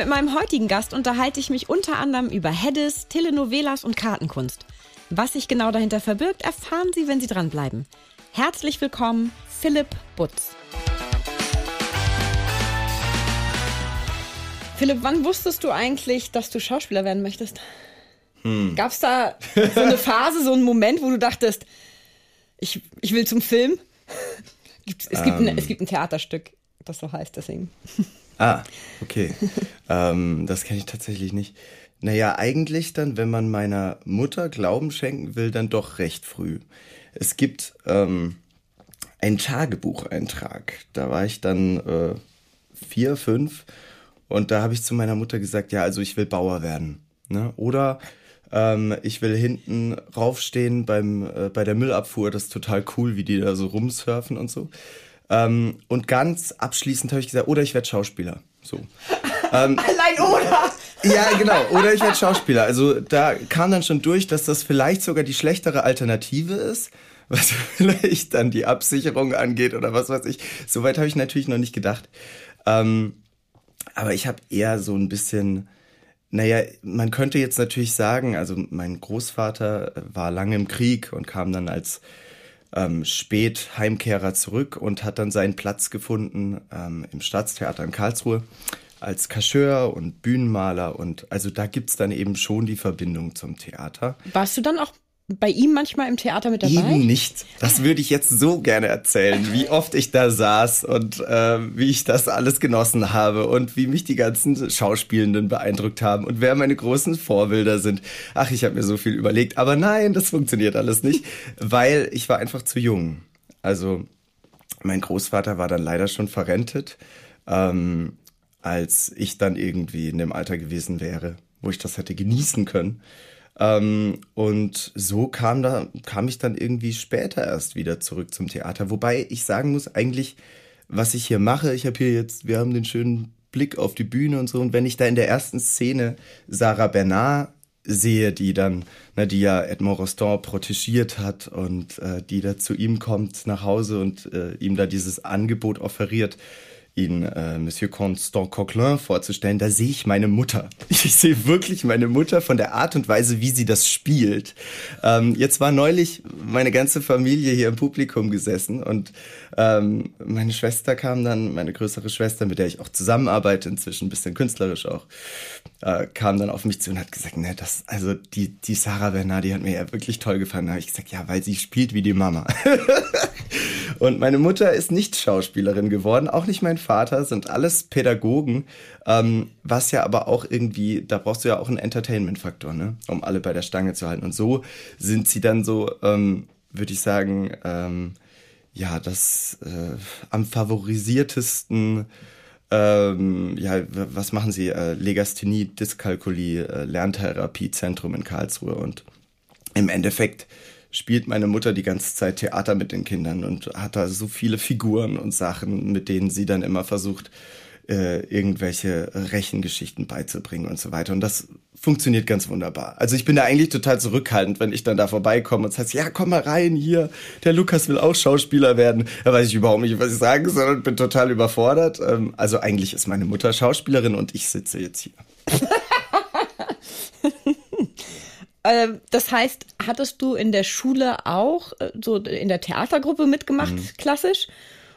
Mit meinem heutigen Gast unterhalte ich mich unter anderem über Heddes, Telenovelas und Kartenkunst. Was sich genau dahinter verbirgt, erfahren Sie, wenn Sie dranbleiben. Herzlich willkommen, Philipp Butz. Philipp, wann wusstest du eigentlich, dass du Schauspieler werden möchtest? Hm. Gab es da so eine Phase, so einen Moment, wo du dachtest, ich, ich will zum Film? es, gibt ein, ähm. es gibt ein Theaterstück, das so heißt, deswegen. Ah, okay. ähm, das kenne ich tatsächlich nicht. Naja, eigentlich dann, wenn man meiner Mutter Glauben schenken will, dann doch recht früh. Es gibt ähm, einen Tagebucheintrag. Da war ich dann äh, vier, fünf und da habe ich zu meiner Mutter gesagt, ja, also ich will Bauer werden. Ne? Oder ähm, ich will hinten raufstehen beim, äh, bei der Müllabfuhr. Das ist total cool, wie die da so rumsurfen und so. Ähm, und ganz abschließend habe ich gesagt, oder ich werde Schauspieler. So. ähm, Allein oder? Ja, genau. Oder ich werde Schauspieler. Also da kam dann schon durch, dass das vielleicht sogar die schlechtere Alternative ist, was vielleicht dann die Absicherung angeht oder was weiß ich. Soweit habe ich natürlich noch nicht gedacht. Ähm, aber ich habe eher so ein bisschen, naja, man könnte jetzt natürlich sagen, also mein Großvater war lange im Krieg und kam dann als ähm, spät Heimkehrer zurück und hat dann seinen Platz gefunden ähm, im Staatstheater in Karlsruhe als Cacheur und Bühnenmaler und also da gibt's dann eben schon die Verbindung zum Theater. Warst du dann auch bei ihm manchmal im Theater mit dabei? Eben nicht. Das würde ich jetzt so gerne erzählen, wie oft ich da saß und äh, wie ich das alles genossen habe und wie mich die ganzen Schauspielenden beeindruckt haben und wer meine großen Vorbilder sind. Ach, ich habe mir so viel überlegt, aber nein, das funktioniert alles nicht, weil ich war einfach zu jung. Also mein Großvater war dann leider schon verrentet, ähm, als ich dann irgendwie in dem Alter gewesen wäre, wo ich das hätte genießen können. Ähm, und so kam da, kam ich dann irgendwie später erst wieder zurück zum Theater. Wobei ich sagen muss, eigentlich, was ich hier mache, ich habe hier jetzt, wir haben den schönen Blick auf die Bühne und so. Und wenn ich da in der ersten Szene Sarah Bernard sehe, die dann, na, die ja Edmond Rostand protegiert hat und äh, die da zu ihm kommt nach Hause und äh, ihm da dieses Angebot offeriert, ihn äh, Monsieur Constant Coquelin vorzustellen, da sehe ich meine Mutter. Ich sehe wirklich meine Mutter von der Art und Weise, wie sie das spielt. Ähm, jetzt war neulich meine ganze Familie hier im Publikum gesessen und ähm, meine Schwester kam dann, meine größere Schwester, mit der ich auch zusammenarbeite, inzwischen ein bisschen künstlerisch auch, äh, kam dann auf mich zu und hat gesagt, ne, das, also die, die Sarah Bernard, die hat mir ja wirklich toll gefallen. Da habe ich gesagt, ja, weil sie spielt wie die Mama. und meine Mutter ist nicht Schauspielerin geworden, auch nicht mein Vater, sind alles Pädagogen, ähm, was ja aber auch irgendwie, da brauchst du ja auch einen Entertainment-Faktor, ne, um alle bei der Stange zu halten. Und so sind sie dann so, ähm, würde ich sagen, ähm, ja, das äh, am favorisiertesten ähm, ja, was machen Sie? Äh, Legasthenie, Dyskalkulie, äh, Lerntherapiezentrum in Karlsruhe. Und im Endeffekt spielt meine Mutter die ganze Zeit Theater mit den Kindern und hat da so viele Figuren und Sachen, mit denen sie dann immer versucht, äh, irgendwelche Rechengeschichten beizubringen und so weiter. Und das funktioniert ganz wunderbar. Also ich bin da eigentlich total zurückhaltend, wenn ich dann da vorbeikomme und sage, ja, komm mal rein hier, der Lukas will auch Schauspieler werden. Da weiß ich überhaupt nicht, was ich sagen soll und bin total überfordert. Ähm, also eigentlich ist meine Mutter Schauspielerin und ich sitze jetzt hier. Ähm, das heißt, hattest du in der Schule auch äh, so in der Theatergruppe mitgemacht, mhm. klassisch?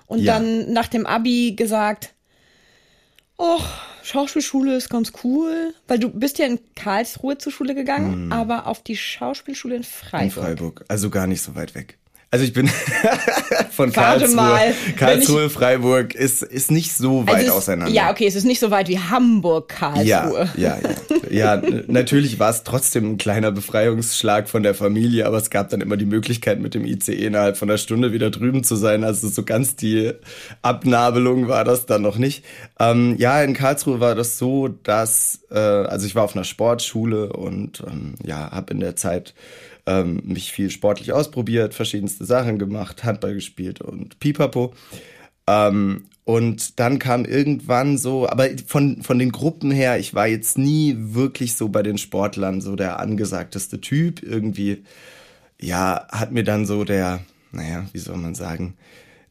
Und ja. dann nach dem Abi gesagt, oh, Schauspielschule ist ganz cool, weil du bist ja in Karlsruhe zur Schule gegangen, mm. aber auf die Schauspielschule in Freiburg. In Freiburg, also gar nicht so weit weg. Also ich bin von Warte Karlsruhe. mal, Karlsruhe, Freiburg ist, ist nicht so weit Also es, auseinander. Ja, okay, es ist nicht so weit wie Hamburg, Ja, Karlsruhe. ja, ja. ja, n- natürlich war es trotzdem ein kleiner Befreiungsschlag von der Familie, aber es gab dann immer die Möglichkeit, mit dem ICE innerhalb von einer Stunde wieder drüben zu sein. Also so ganz die Abnabelung war das dann noch nicht. Ähm, ja, in Karlsruhe war das so, dass, äh, also ich war auf einer Sportschule und ähm, ja, habe in der Zeit ähm, mich viel sportlich ausprobiert, verschiedenste Sachen gemacht, Handball gespielt und Pipapo. Ähm, und dann kam irgendwann so, aber von, von den Gruppen her, ich war jetzt nie wirklich so bei den Sportlern so der angesagteste Typ. Irgendwie, ja, hat mir dann so der, naja, wie soll man sagen,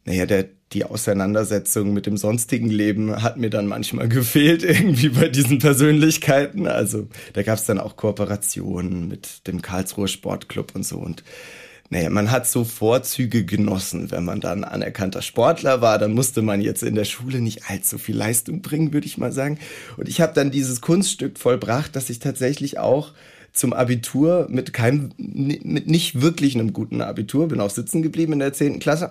naja, der, die Auseinandersetzung mit dem sonstigen Leben hat mir dann manchmal gefehlt, irgendwie bei diesen Persönlichkeiten. Also da gab es dann auch Kooperationen mit dem Karlsruher Sportclub und so. Und naja, man hat so Vorzüge genossen, wenn man dann anerkannter Sportler war, dann musste man jetzt in der Schule nicht allzu viel Leistung bringen, würde ich mal sagen. Und ich habe dann dieses Kunststück vollbracht, dass ich tatsächlich auch zum Abitur mit keinem, mit nicht wirklich einem guten Abitur, bin auch sitzen geblieben in der zehnten Klasse,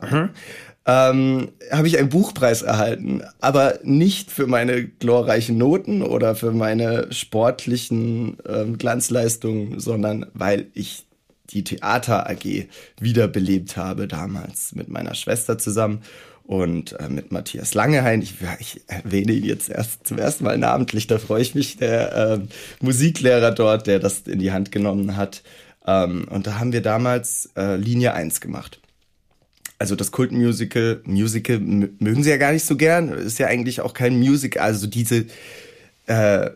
ähm, habe ich einen Buchpreis erhalten, aber nicht für meine glorreichen Noten oder für meine sportlichen ähm, Glanzleistungen, sondern weil ich die Theater AG wiederbelebt habe damals mit meiner Schwester zusammen und äh, mit Matthias Langehain. Ich, ich erwähne ihn jetzt erst zum ersten Mal namentlich, da freue ich mich, der äh, Musiklehrer dort, der das in die Hand genommen hat. Ähm, und da haben wir damals äh, Linie 1 gemacht. Also das Kultmusical, Musical mögen sie ja gar nicht so gern, ist ja eigentlich auch kein Musical, also diese äh,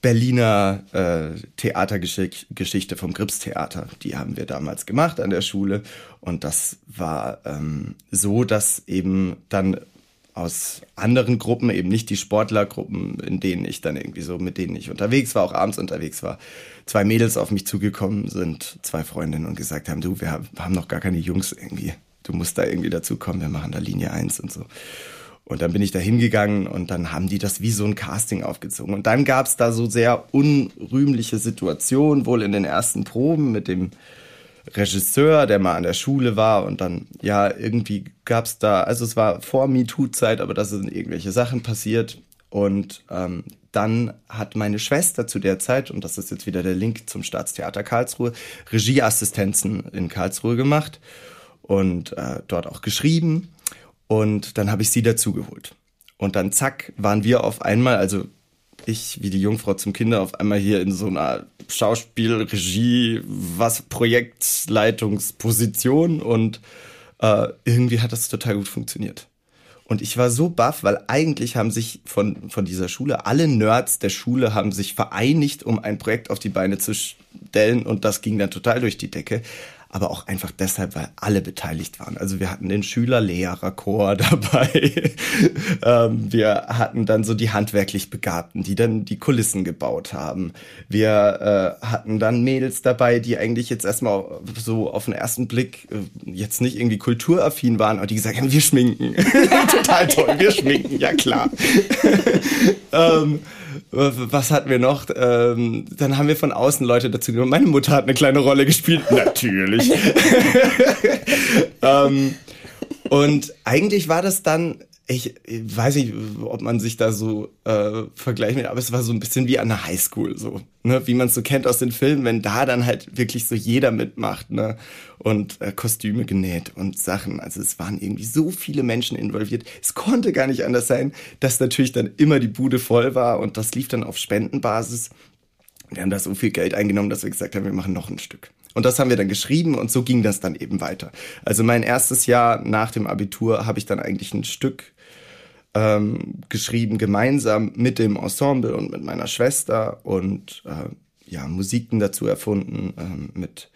Berliner äh, Theatergeschichte vom Gripstheater. Die haben wir damals gemacht an der Schule. Und das war ähm, so, dass eben dann aus anderen Gruppen, eben nicht die Sportlergruppen, in denen ich dann irgendwie so, mit denen ich unterwegs war, auch abends unterwegs war, zwei Mädels auf mich zugekommen sind, zwei Freundinnen und gesagt haben, du, wir haben noch gar keine Jungs irgendwie. Du musst da irgendwie dazukommen, wir machen da Linie 1 und so. Und dann bin ich da hingegangen und dann haben die das wie so ein Casting aufgezogen. Und dann gab es da so sehr unrühmliche Situationen, wohl in den ersten Proben mit dem Regisseur, der mal an der Schule war. Und dann, ja, irgendwie gab es da, also es war vor MeToo-Zeit, aber da sind irgendwelche Sachen passiert. Und ähm, dann hat meine Schwester zu der Zeit, und das ist jetzt wieder der Link zum Staatstheater Karlsruhe, Regieassistenzen in Karlsruhe gemacht und äh, dort auch geschrieben. Und dann habe ich sie dazugeholt. Und dann zack, waren wir auf einmal, also ich wie die Jungfrau zum Kinder, auf einmal hier in so einer Schauspiel, Regie, was, Projektleitungsposition und äh, irgendwie hat das total gut funktioniert. Und ich war so baff, weil eigentlich haben sich von, von dieser Schule, alle Nerds der Schule haben sich vereinigt, um ein Projekt auf die Beine zu stellen und das ging dann total durch die Decke aber auch einfach deshalb, weil alle beteiligt waren. Also wir hatten den Schüler-Lehrer-Chor dabei. ähm, wir hatten dann so die handwerklich Begabten, die dann die Kulissen gebaut haben. Wir äh, hatten dann Mädels dabei, die eigentlich jetzt erstmal so auf den ersten Blick äh, jetzt nicht irgendwie kulturaffin waren, aber die gesagt haben, wir schminken. Total toll, wir schminken, ja klar. ähm, was hatten wir noch? Ähm, dann haben wir von außen Leute dazu genommen. Meine Mutter hat eine kleine Rolle gespielt. Natürlich. ähm, und eigentlich war das dann, ich, weiß nicht, ob man sich da so äh, vergleichen will, aber es war so ein bisschen wie an der Highschool, so, ne? wie man es so kennt aus den Filmen, wenn da dann halt wirklich so jeder mitmacht, ne? Und äh, Kostüme genäht und Sachen. Also es waren irgendwie so viele Menschen involviert. Es konnte gar nicht anders sein, dass natürlich dann immer die Bude voll war und das lief dann auf Spendenbasis. Wir haben da so viel Geld eingenommen, dass wir gesagt haben, wir machen noch ein Stück. Und das haben wir dann geschrieben und so ging das dann eben weiter. Also mein erstes Jahr nach dem Abitur habe ich dann eigentlich ein Stück ähm, geschrieben, gemeinsam mit dem Ensemble und mit meiner Schwester und äh, ja, Musiken dazu erfunden ähm, mit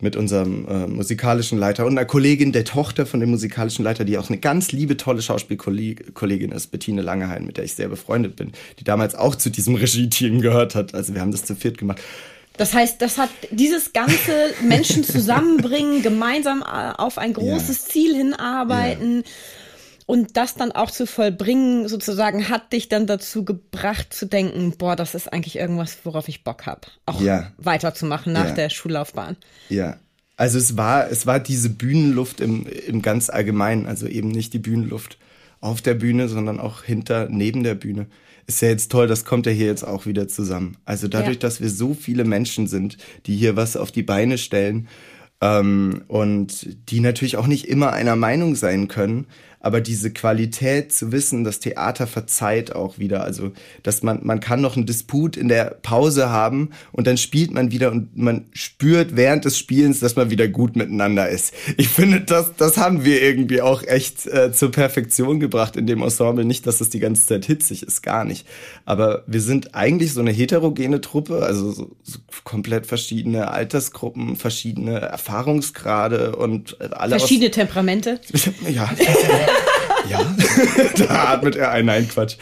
mit unserem äh, musikalischen Leiter und einer Kollegin, der Tochter von dem musikalischen Leiter, die auch eine ganz liebe, tolle Schauspielkollegin ist, Bettine Langehain, mit der ich sehr befreundet bin, die damals auch zu diesem Regie-Team gehört hat. Also wir haben das zu viert gemacht. Das heißt, das hat dieses ganze Menschen zusammenbringen, gemeinsam äh, auf ein großes ja. Ziel hinarbeiten. Ja. Und das dann auch zu vollbringen, sozusagen, hat dich dann dazu gebracht zu denken, boah, das ist eigentlich irgendwas, worauf ich Bock habe, auch ja. weiterzumachen nach ja. der Schullaufbahn. Ja, Also es war, es war diese Bühnenluft im, im ganz Allgemeinen, also eben nicht die Bühnenluft auf der Bühne, sondern auch hinter, neben der Bühne. Ist ja jetzt toll, das kommt ja hier jetzt auch wieder zusammen. Also dadurch, ja. dass wir so viele Menschen sind, die hier was auf die Beine stellen ähm, und die natürlich auch nicht immer einer Meinung sein können, aber diese Qualität zu wissen, das Theater verzeiht auch wieder, also dass man man kann noch einen Disput in der Pause haben und dann spielt man wieder und man spürt während des Spielens, dass man wieder gut miteinander ist. Ich finde, das das haben wir irgendwie auch echt äh, zur Perfektion gebracht in dem Ensemble, nicht, dass es die ganze Zeit hitzig ist, gar nicht, aber wir sind eigentlich so eine heterogene Truppe, also so, so komplett verschiedene Altersgruppen, verschiedene Erfahrungsgrade und alle verschiedene Temperamente. Ja. ja, da atmet er ein. Nein, Quatsch.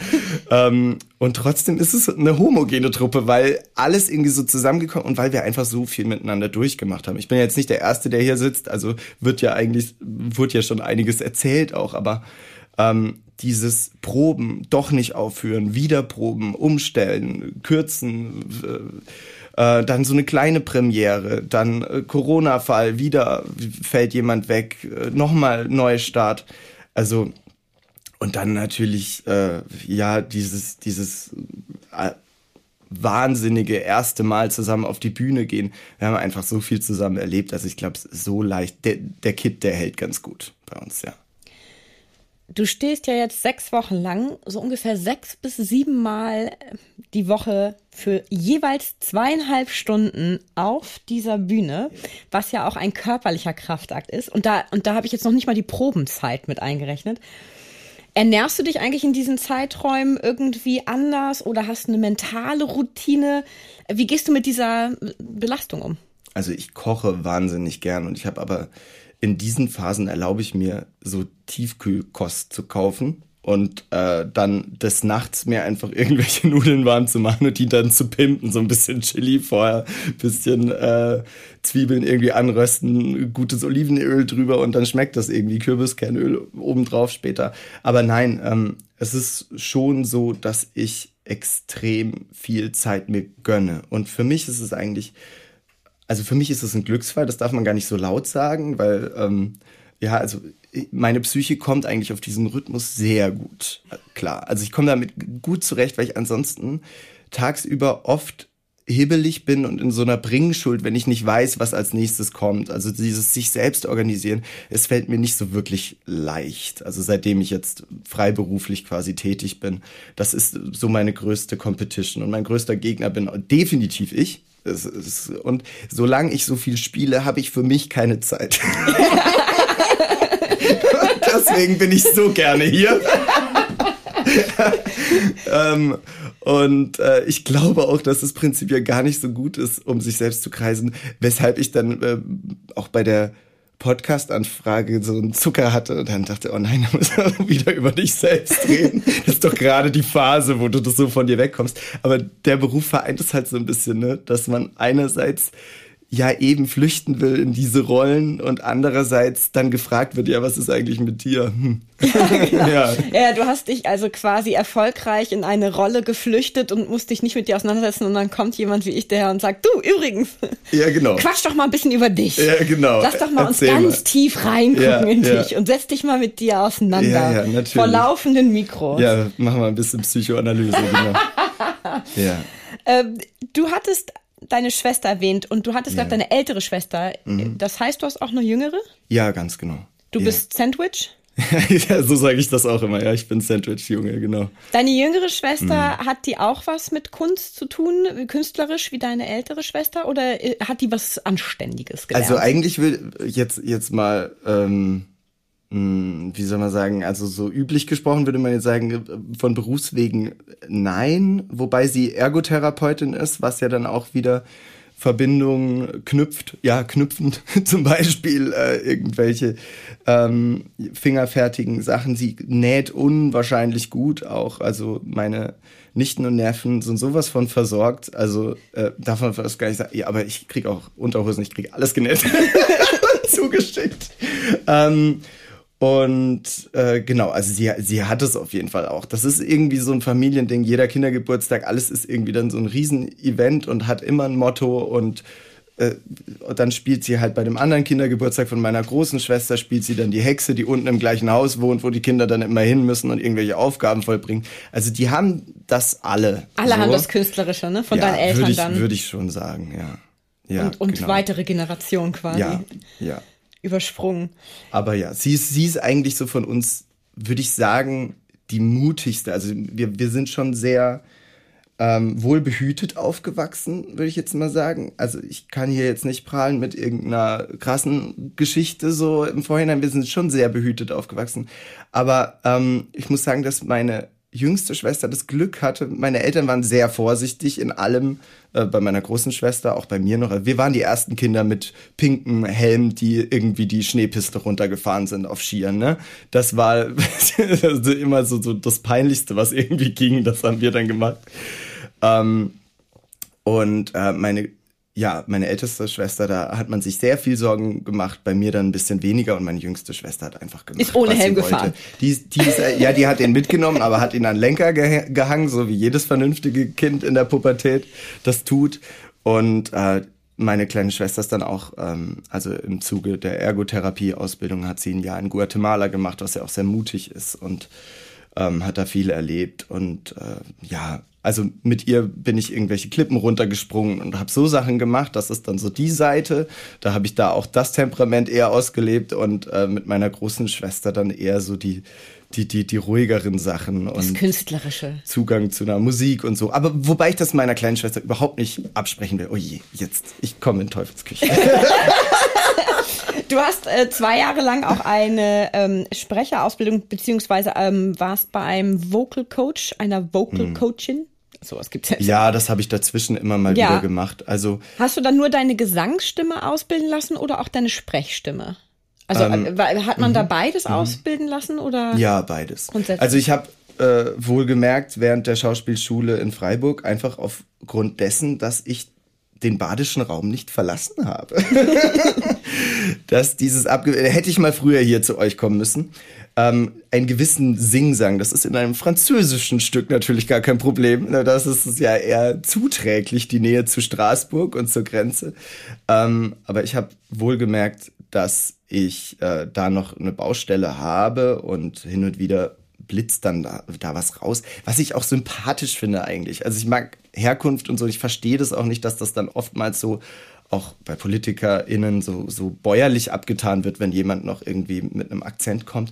Ähm, und trotzdem ist es eine homogene Truppe, weil alles irgendwie so zusammengekommen und weil wir einfach so viel miteinander durchgemacht haben. Ich bin jetzt nicht der Erste, der hier sitzt, also wird ja eigentlich, wurde ja schon einiges erzählt auch, aber ähm, dieses Proben, doch nicht aufhören, wieder proben, umstellen, kürzen, äh, äh, dann so eine kleine Premiere, dann äh, Corona-Fall, wieder fällt jemand weg, äh, nochmal Neustart. Also und dann natürlich äh, ja dieses dieses äh, wahnsinnige erste Mal zusammen auf die Bühne gehen. Wir haben einfach so viel zusammen erlebt, also ich glaube, so leicht. Der, der Kid, der hält ganz gut bei uns, ja. Du stehst ja jetzt sechs Wochen lang, so ungefähr sechs bis sieben Mal die Woche für jeweils zweieinhalb Stunden auf dieser Bühne, was ja auch ein körperlicher Kraftakt ist. Und da, und da habe ich jetzt noch nicht mal die Probenzeit mit eingerechnet. Ernährst du dich eigentlich in diesen Zeiträumen irgendwie anders oder hast eine mentale Routine? Wie gehst du mit dieser Belastung um? Also ich koche wahnsinnig gern und ich habe aber in diesen Phasen erlaube ich mir so Tiefkühlkost zu kaufen und äh, dann des Nachts mir einfach irgendwelche Nudeln warm zu machen und die dann zu pimpen, so ein bisschen Chili vorher, bisschen äh, Zwiebeln irgendwie anrösten, gutes Olivenöl drüber und dann schmeckt das irgendwie Kürbiskernöl obendrauf später. Aber nein, ähm, es ist schon so, dass ich extrem viel Zeit mir gönne und für mich ist es eigentlich also für mich ist es ein Glücksfall, das darf man gar nicht so laut sagen, weil ähm, ja, also meine Psyche kommt eigentlich auf diesen Rhythmus sehr gut klar. Also ich komme damit gut zurecht, weil ich ansonsten tagsüber oft hibbelig bin und in so einer Bringschuld, wenn ich nicht weiß, was als nächstes kommt. Also dieses sich selbst organisieren, es fällt mir nicht so wirklich leicht. Also seitdem ich jetzt freiberuflich quasi tätig bin, das ist so meine größte Competition und mein größter Gegner bin definitiv ich. Und solange ich so viel spiele, habe ich für mich keine Zeit. Deswegen bin ich so gerne hier. ähm, und äh, ich glaube auch, dass es prinzipiell gar nicht so gut ist, um sich selbst zu kreisen, weshalb ich dann äh, auch bei der Podcast-Anfrage so einen Zucker hatte und dann dachte, oh nein, da muss wir wieder über dich selbst reden. Das ist doch gerade die Phase, wo du das so von dir wegkommst. Aber der Beruf vereint es halt so ein bisschen, ne? dass man einerseits ja eben flüchten will in diese Rollen und andererseits dann gefragt wird, ja, was ist eigentlich mit dir? Hm. Ja, genau. ja. ja, du hast dich also quasi erfolgreich in eine Rolle geflüchtet und musst dich nicht mit dir auseinandersetzen und dann kommt jemand wie ich daher und sagt, du übrigens, ja, genau. quatsch doch mal ein bisschen über dich. Ja, genau. Lass doch mal Erzähl uns ganz mal. tief reingucken ja, in dich und setz dich mal mit dir auseinander. Ja, ja, natürlich. Vor laufenden Mikros. Ja, machen wir ein bisschen Psychoanalyse, genau. ja. Ähm, du hattest deine Schwester erwähnt und du hattest ja. gerade deine ältere Schwester. Mhm. Das heißt, du hast auch eine jüngere? Ja, ganz genau. Du ja. bist Sandwich? ja, so sage ich das auch immer. Ja, ich bin Sandwich-Junge, genau. Deine jüngere Schwester, mhm. hat die auch was mit Kunst zu tun, künstlerisch wie deine ältere Schwester? Oder äh, hat die was Anständiges gelernt? Also eigentlich will jetzt, jetzt mal... Ähm hm, wie soll man sagen, also so üblich gesprochen würde man jetzt sagen, von Berufswegen nein, wobei sie Ergotherapeutin ist, was ja dann auch wieder Verbindungen knüpft, ja, knüpfend zum Beispiel äh, irgendwelche ähm, fingerfertigen Sachen. Sie näht unwahrscheinlich gut auch. Also meine Nichten und Nerven sind sowas von versorgt. Also äh, darf man gar nicht sagen, ja, aber ich krieg auch Unterhosen, ich krieg alles genäht. Zugeschickt. Ähm, und äh, genau, also sie, sie hat es auf jeden Fall auch. Das ist irgendwie so ein Familiending. Jeder Kindergeburtstag, alles ist irgendwie dann so ein Riesenevent und hat immer ein Motto und äh, dann spielt sie halt bei dem anderen Kindergeburtstag von meiner großen Schwester, spielt sie dann die Hexe, die unten im gleichen Haus wohnt, wo die Kinder dann immer hin müssen und irgendwelche Aufgaben vollbringen. Also die haben das alle. Alle so. haben das Künstlerische, ne? Von ja, deinen Eltern würde ich, dann. Würde ich schon sagen, ja. ja und und genau. weitere Generationen quasi. Ja, ja. Übersprungen. Aber ja, sie ist, sie ist eigentlich so von uns, würde ich sagen, die mutigste. Also wir, wir sind schon sehr ähm, wohlbehütet aufgewachsen, würde ich jetzt mal sagen. Also ich kann hier jetzt nicht prahlen mit irgendeiner krassen Geschichte so im Vorhinein. Wir sind schon sehr behütet aufgewachsen. Aber ähm, ich muss sagen, dass meine jüngste Schwester das Glück hatte, meine Eltern waren sehr vorsichtig in allem, äh, bei meiner großen Schwester, auch bei mir noch. Wir waren die ersten Kinder mit pinken Helm, die irgendwie die Schneepiste runtergefahren sind auf Skiern. Ne? Das war immer so, so das Peinlichste, was irgendwie ging. Das haben wir dann gemacht. Ähm, und äh, meine ja, meine älteste Schwester, da hat man sich sehr viel Sorgen gemacht, bei mir dann ein bisschen weniger und meine jüngste Schwester hat einfach gemacht. Ist ohne Helm gefahren. Die, die ist, äh, ja, die hat den mitgenommen, aber hat ihn an Lenker geh gehangen, so wie jedes vernünftige Kind in der Pubertät das tut. Und äh, meine kleine Schwester ist dann auch, ähm, also im Zuge der Ergotherapie-Ausbildung hat sie ein Jahr in Guatemala gemacht, was ja auch sehr mutig ist und ähm, hat da viel erlebt und äh, ja, also mit ihr bin ich irgendwelche Klippen runtergesprungen und habe so Sachen gemacht. Das ist dann so die Seite. Da habe ich da auch das Temperament eher ausgelebt und äh, mit meiner großen Schwester dann eher so die die, die, die ruhigeren Sachen das und Künstlerische. Zugang zu einer Musik und so. Aber wobei ich das meiner kleinen Schwester überhaupt nicht absprechen will. Oh je, jetzt, ich komme in Teufelsküche. du hast äh, zwei Jahre lang auch eine ähm, Sprecherausbildung, beziehungsweise ähm, warst bei einem Vocal Coach, einer Vocal Coachin. Sowas gibt's ja. Ja, das habe ich dazwischen immer mal ja. wieder gemacht. Also hast du dann nur deine Gesangsstimme ausbilden lassen oder auch deine Sprechstimme? Also ähm, äh, hat man da mhm. beides mhm. ausbilden lassen oder? Ja, beides. Also ich habe äh, wohl gemerkt während der Schauspielschule in Freiburg einfach aufgrund dessen, dass ich den badischen Raum nicht verlassen habe. dass dieses Abge hätte ich mal früher hier zu euch kommen müssen ähm, einen gewissen Singsang. Das ist in einem französischen Stück natürlich gar kein Problem. Das ist ja eher zuträglich, die Nähe zu Straßburg und zur Grenze. Ähm, aber ich habe wohl gemerkt, dass ich äh, da noch eine Baustelle habe und hin und wieder blitzt dann da, da was raus, was ich auch sympathisch finde eigentlich. Also ich mag Herkunft und so, ich verstehe das auch nicht, dass das dann oftmals so auch bei PolitikerInnen so, so bäuerlich abgetan wird, wenn jemand noch irgendwie mit einem Akzent kommt.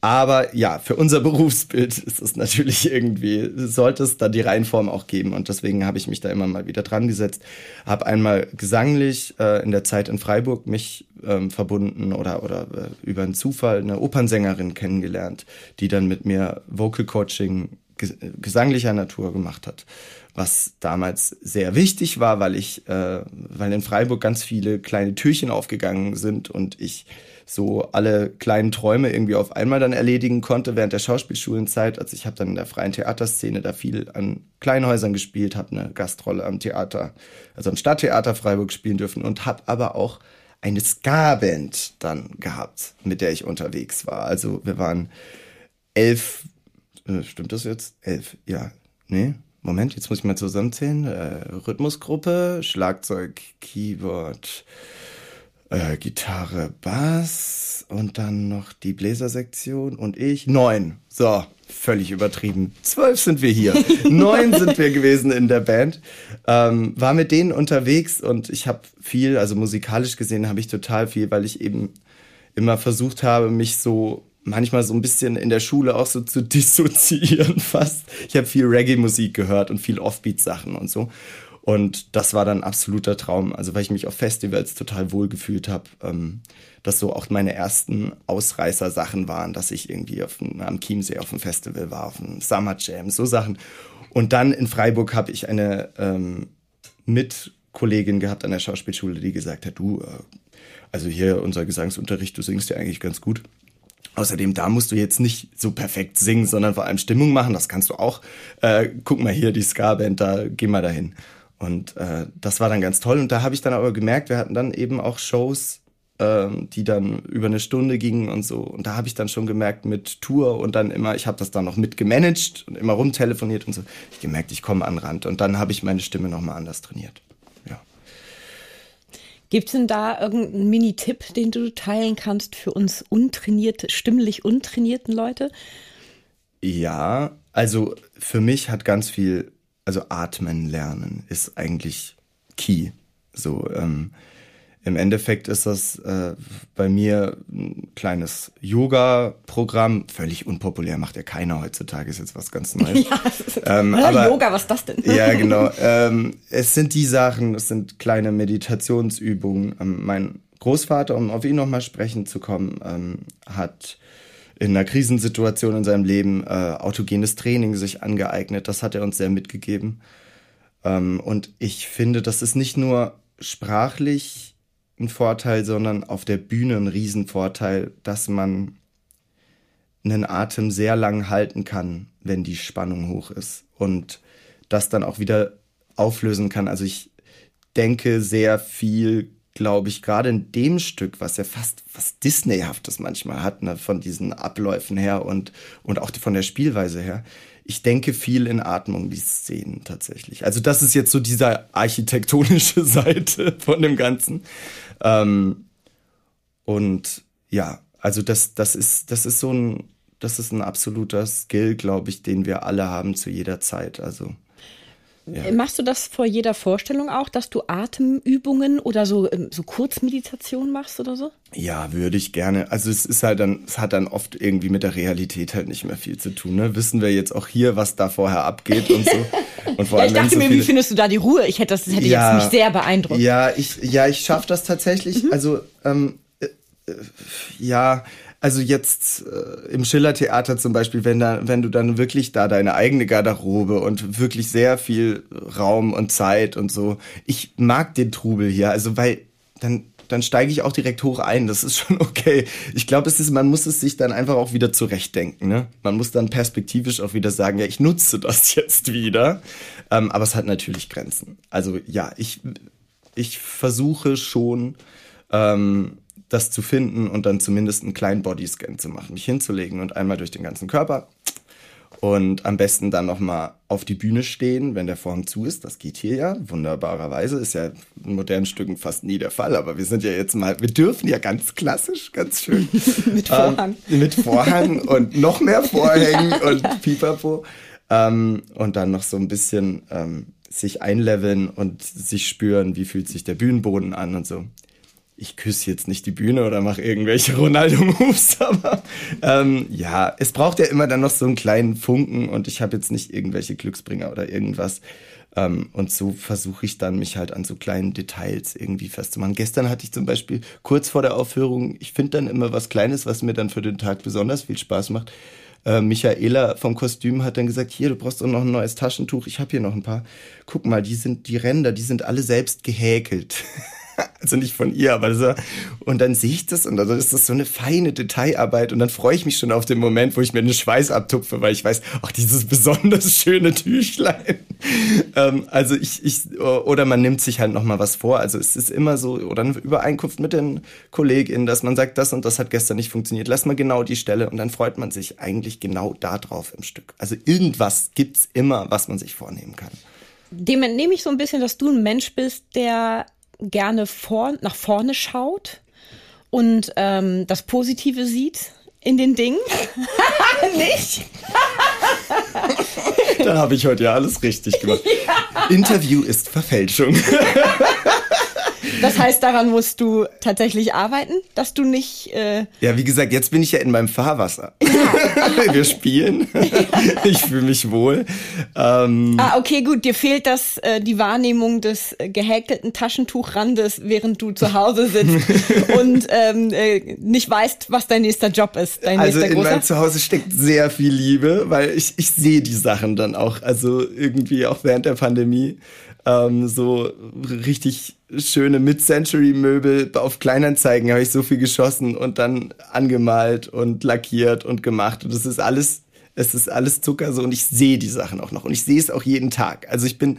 Aber ja, für unser Berufsbild ist es natürlich irgendwie, sollte es da die Reihenform auch geben. Und deswegen habe ich mich da immer mal wieder dran gesetzt. Habe einmal gesanglich äh, in der Zeit in Freiburg mich ähm, verbunden oder, oder äh, über einen Zufall eine Opernsängerin kennengelernt, die dann mit mir Vocal Coaching gesanglicher Natur gemacht hat was damals sehr wichtig war, weil ich, äh, weil in Freiburg ganz viele kleine Türchen aufgegangen sind und ich so alle kleinen Träume irgendwie auf einmal dann erledigen konnte während der Schauspielschulenzeit. Also ich habe dann in der freien Theaterszene da viel an Kleinhäusern gespielt, habe eine Gastrolle am Theater, also am Stadttheater Freiburg spielen dürfen und habe aber auch eine Ska-Band dann gehabt, mit der ich unterwegs war. Also wir waren elf, äh, stimmt das jetzt? Elf, ja, nee, Moment, jetzt muss ich mal zusammenzählen. Äh, Rhythmusgruppe, Schlagzeug, Keyboard, äh, Gitarre, Bass und dann noch die Bläsersektion und ich. Neun. So, völlig übertrieben. Zwölf sind wir hier. Neun sind wir gewesen in der Band. Ähm, war mit denen unterwegs und ich habe viel, also musikalisch gesehen habe ich total viel, weil ich eben immer versucht habe, mich so manchmal so ein bisschen in der Schule auch so zu dissoziieren fast. Ich habe viel Reggae-Musik gehört und viel Offbeat-Sachen und so. Und das war dann absoluter Traum. Also weil ich mich auf Festivals total wohl gefühlt habe, ähm, dass so auch meine ersten Ausreißer-Sachen waren, dass ich irgendwie auf dem, am Chiemsee auf dem Festival war, auf dem Summer Jam, so Sachen. Und dann in Freiburg habe ich eine ähm, Mitkollegin gehabt an der Schauspielschule, die gesagt hat, du, äh, also hier unser Gesangsunterricht, du singst ja eigentlich ganz gut. Außerdem, da musst du jetzt nicht so perfekt singen, sondern vor allem Stimmung machen. Das kannst du auch. Äh, guck mal hier, die Ska-Band, da geh mal dahin. Und äh, das war dann ganz toll. Und da habe ich dann aber gemerkt, wir hatten dann eben auch Shows, ähm, die dann über eine Stunde gingen und so. Und da habe ich dann schon gemerkt mit Tour und dann immer, ich habe das dann noch mitgemanagt und immer rumtelefoniert und so. Ich gemerkt, ich komme an Rand. Und dann habe ich meine Stimme nochmal anders trainiert. Gibt es denn da irgendeinen Mini-Tipp, den du teilen kannst für uns untrainierte, stimmlich untrainierten Leute? Ja, also für mich hat ganz viel, also atmen lernen ist eigentlich key. So, ähm, im Endeffekt ist das äh, bei mir ein kleines Yoga-Programm. Völlig unpopulär, macht ja keiner heutzutage, ist jetzt was ganz Neues. ja, ähm, aber, Yoga, was ist das denn? ja, genau. Ähm, es sind die Sachen, es sind kleine Meditationsübungen. Ähm, mein Großvater, um auf ihn nochmal sprechen zu kommen, ähm, hat in einer Krisensituation in seinem Leben äh, autogenes Training sich angeeignet. Das hat er uns sehr mitgegeben. Ähm, und ich finde, das ist nicht nur sprachlich ein Vorteil, sondern auf der Bühne ein Riesenvorteil, dass man einen Atem sehr lang halten kann, wenn die Spannung hoch ist und das dann auch wieder auflösen kann. Also ich denke sehr viel, glaube ich, gerade in dem Stück, was ja fast was Disneyhaftes manchmal hat, ne, von diesen Abläufen her und, und auch von der Spielweise her, ich denke viel in Atmung, die Szenen tatsächlich. Also das ist jetzt so diese architektonische Seite von dem Ganzen. Ähm, und ja, also das, das ist, das ist so ein, das ist ein absoluter Skill, glaube ich, den wir alle haben zu jeder Zeit. Also ja. Machst du das vor jeder Vorstellung auch, dass du Atemübungen oder so, ähm, so Kurzmeditation machst oder so? Ja, würde ich gerne. Also es ist halt dann, es hat dann oft irgendwie mit der Realität halt nicht mehr viel zu tun. Ne? Wissen wir jetzt auch hier, was da vorher abgeht und so. Und vor allem, ja, ich dachte so mir, wie findest du da die Ruhe? Ich hätte das, das hätte ja, jetzt mich sehr beeindruckt. Ja, ich, ja, ich schaffe das tatsächlich. Mhm. Also ähm, äh, äh ja, also jetzt äh, im Schillertheater zum Beispiel, wenn da, wenn du dann wirklich da deine eigene Garderobe und wirklich sehr viel Raum und Zeit und so. Ich mag den Trubel hier, also weil dann dann steige ich auch direkt hoch ein. Das ist schon okay. Ich glaube, es ist, man muss es sich dann einfach auch wieder zurechtdenken. Ne? Man muss dann perspektivisch auch wieder sagen, ja, ich nutze das jetzt wieder. Ähm, aber es hat natürlich Grenzen. Also ja, ich, ich versuche schon, ähm, das zu finden und dann zumindest einen kleinen Bodyscan zu machen, mich hinzulegen und einmal durch den ganzen Körper und am besten dann nochmal auf die Bühne stehen, wenn der Vorhang zu ist. Das geht hier ja wunderbarerweise. Ist ja in modernen Stücken fast nie der Fall, aber wir sind ja jetzt mal, wir dürfen ja ganz klassisch, ganz schön. mit Vorhang. Ähm, mit Vorhang und noch mehr Vorhängen und Pipapo. Ähm, und dann noch so ein bisschen ähm, sich einleveln und sich spüren, wie fühlt sich der Bühnenboden an und so ich küsse jetzt nicht die Bühne oder mache irgendwelche Ronaldo-Moves, aber ähm, ja, es braucht ja immer dann noch so einen kleinen Funken und ich habe jetzt nicht irgendwelche Glücksbringer oder irgendwas. Ähm, und so versuche ich dann, mich halt an so kleinen Details irgendwie festzumachen. Gestern hatte ich zum Beispiel kurz vor der Aufführung, ich finde dann immer was Kleines, was mir dann für den Tag besonders viel Spaß macht. Äh, Michaela vom Kostüm hat dann gesagt, hier, du brauchst doch noch ein neues Taschentuch, ich habe hier noch ein paar. Guck mal, die sind, die Ränder, die sind alle selbst gehäkelt. also nicht von ihr, aber so. Und dann sehe ich das und dann ist das so eine feine Detailarbeit und dann freue ich mich schon auf den Moment, wo ich mir den Schweiß abtupfe, weil ich weiß, ach, dieses besonders schöne Tüchlein. ähm, also ich, ich, oder man nimmt sich halt nochmal was vor. Also es ist immer so, oder eine Übereinkunft mit den KollegInnen, dass man sagt, das und das hat gestern nicht funktioniert. Lass mal genau die Stelle und dann freut man sich eigentlich genau da drauf im Stück. Also irgendwas gibt's immer, was man sich vornehmen kann. Dem entnehme ich so ein bisschen, dass du ein Mensch bist, der gerne vor, nach vorne schaut und ähm, das Positive sieht in den Dingen. Nicht? Dann habe ich heute ja alles richtig gemacht. Ja. Interview ist Verfälschung. Das heißt, daran musst du tatsächlich arbeiten, dass du nicht. Äh ja, wie gesagt, jetzt bin ich ja in meinem Fahrwasser. Ja. Wir spielen. Ich fühle mich wohl. Ähm ah, okay, gut. Dir fehlt das äh, die Wahrnehmung des äh, gehäkelten Taschentuchrandes, während du zu Hause sitzt und ähm, äh, nicht weißt, was dein nächster Job ist. Dein also in meinem Zuhause steckt sehr viel Liebe, weil ich ich sehe die Sachen dann auch. Also irgendwie auch während der Pandemie ähm, so richtig schöne Mid-Century-Möbel auf Kleinanzeigen habe ich so viel geschossen und dann angemalt und lackiert und gemacht. Und das ist alles, es ist alles Zucker so und ich sehe die Sachen auch noch und ich sehe es auch jeden Tag. Also ich bin,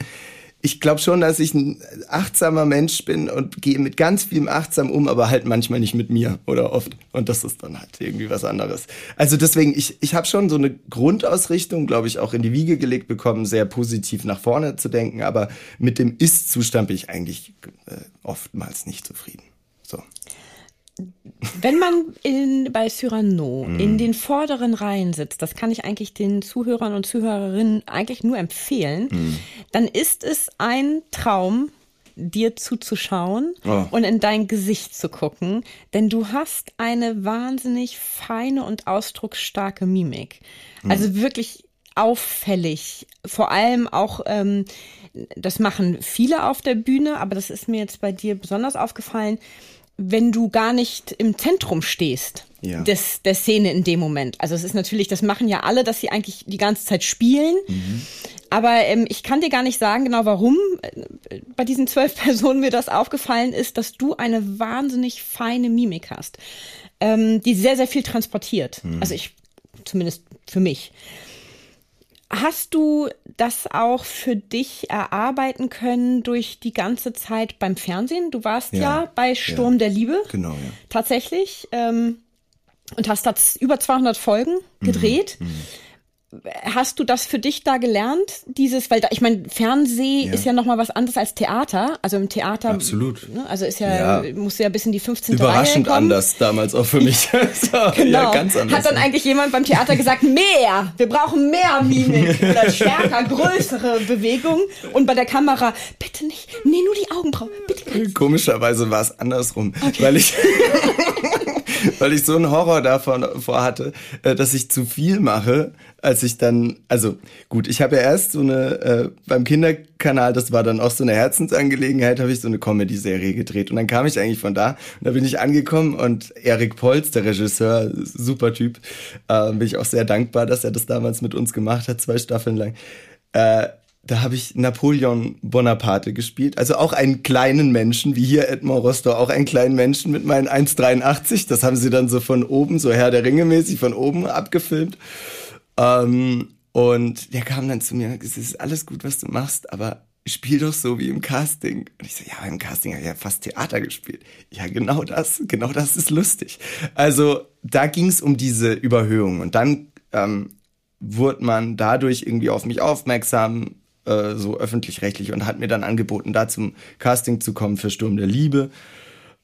ich glaube schon, dass ich ein achtsamer Mensch bin und gehe mit ganz vielem achtsam um, aber halt manchmal nicht mit mir oder oft. Und das ist dann halt irgendwie was anderes. Also deswegen, ich, ich habe schon so eine Grundausrichtung, glaube ich, auch in die Wiege gelegt bekommen, sehr positiv nach vorne zu denken, aber mit dem Ist-Zustand bin ich eigentlich äh, oftmals nicht zufrieden. Wenn man in, bei Cyrano mm. in den vorderen Reihen sitzt, das kann ich eigentlich den Zuhörern und Zuhörerinnen eigentlich nur empfehlen, mm. dann ist es ein Traum, dir zuzuschauen oh. und in dein Gesicht zu gucken, denn du hast eine wahnsinnig feine und ausdrucksstarke Mimik. Mm. Also wirklich auffällig. Vor allem auch, ähm, das machen viele auf der Bühne, aber das ist mir jetzt bei dir besonders aufgefallen wenn du gar nicht im Zentrum stehst ja. des, der Szene in dem Moment. Also es ist natürlich, das machen ja alle, dass sie eigentlich die ganze Zeit spielen. Mhm. Aber ähm, ich kann dir gar nicht sagen genau, warum äh, bei diesen zwölf Personen mir das aufgefallen ist, dass du eine wahnsinnig feine Mimik hast, ähm, die sehr, sehr viel transportiert. Mhm. Also ich, zumindest für mich. Hast du das auch für dich erarbeiten können durch die ganze Zeit beim Fernsehen? Du warst ja, ja bei Sturm ja. der Liebe. Genau, ja. Tatsächlich. Ähm, und hast da über 200 Folgen mhm, gedreht. Mhm, Hast du das für dich da gelernt? Dieses, weil da, ich meine, Fernseh ja. ist ja nochmal was anderes als Theater. Also im Theater. Absolut. Ne, also ist ja, ja, muss ja bis in die 15. Überraschend anders damals auch für mich. genau. Ja, ganz anders. Hat dann eigentlich jemand beim Theater gesagt, mehr! Wir brauchen mehr Mimik oder stärker, größere Bewegungen. Und bei der Kamera, bitte nicht, nee, nur die Augenbrauen, bitte ganz. Komischerweise war es andersrum, okay. weil ich, weil ich so einen Horror davon vorhatte, äh, dass ich zu viel mache als ich dann, also gut, ich habe ja erst so eine, äh, beim Kinderkanal, das war dann auch so eine Herzensangelegenheit, habe ich so eine Comedy-Serie gedreht. Und dann kam ich eigentlich von da und da bin ich angekommen und Erik Polz, der Regisseur, super Typ, äh, bin ich auch sehr dankbar, dass er das damals mit uns gemacht hat, zwei Staffeln lang. Äh, da habe ich Napoleon Bonaparte gespielt. Also auch einen kleinen Menschen, wie hier Edmond Rostow, auch einen kleinen Menschen mit meinen 1,83. Das haben sie dann so von oben, so Herr der Ringe mäßig von oben abgefilmt. Ähm, und der kam dann zu mir und gesagt, es ist alles gut, was du machst, aber spiel doch so wie im Casting. Und ich so, ja, im Casting habe ich ja fast Theater gespielt. Ja, genau das, genau das ist lustig. Also da ging es um diese Überhöhung und dann ähm, wurde man dadurch irgendwie auf mich aufmerksam, äh, so öffentlich-rechtlich und hat mir dann angeboten, da zum Casting zu kommen für Sturm der Liebe.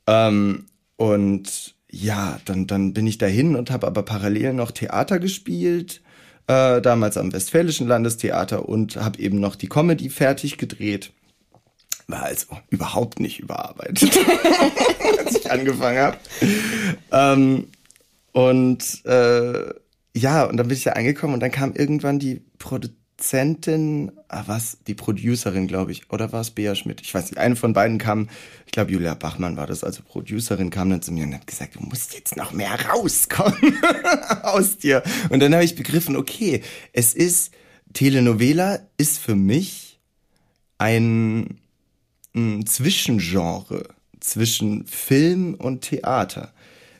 Ähm, und ja, dann, dann bin ich dahin und habe aber parallel noch Theater gespielt äh, damals am Westfälischen Landestheater und habe eben noch die Comedy fertig gedreht. War also überhaupt nicht überarbeitet, als ich angefangen habe. Ähm, und äh, ja, und dann bin ich da angekommen und dann kam irgendwann die Produzentin Produzentin, ah, was, die Producerin, glaube ich, oder war es Bea Schmidt? Ich weiß nicht, eine von beiden kam, ich glaube Julia Bachmann war das, also Producerin kam dann zu mir und hat gesagt, du musst jetzt noch mehr rauskommen aus dir. Und dann habe ich begriffen, okay, es ist, Telenovela ist für mich ein, ein Zwischengenre zwischen Film und Theater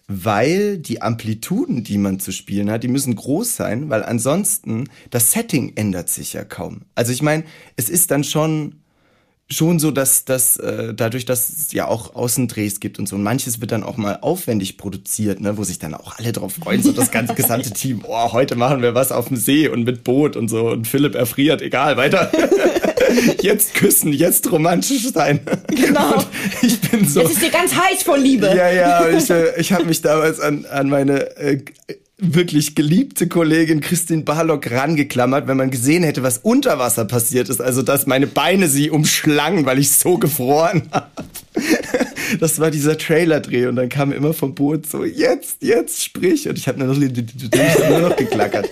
weil die Amplituden, die man zu spielen hat, die müssen groß sein, weil ansonsten das Setting ändert sich ja kaum. Also ich meine, es ist dann schon schon so, dass, dass äh, dadurch, dass es ja auch Außendrehs gibt und so, und manches wird dann auch mal aufwendig produziert, ne, wo sich dann auch alle drauf freuen, so das ganze gesamte Team, oh, heute machen wir was auf dem See und mit Boot und so und Philipp erfriert, egal, weiter. jetzt küssen, jetzt romantisch sein. Genau. Und ich bin so. Jetzt ist dir ganz heiß vor Liebe. Ja, ja, ich, äh, ich habe mich damals an, an meine äh, wirklich geliebte Kollegin Christine Barlock rangeklammert, wenn man gesehen hätte, was unter Wasser passiert ist. Also, dass meine Beine sie umschlangen, weil ich so gefroren habe. Das war dieser Trailer-Dreh und dann kam immer vom Boot so, jetzt, jetzt sprich. Und ich habe nur, nur noch geklackert.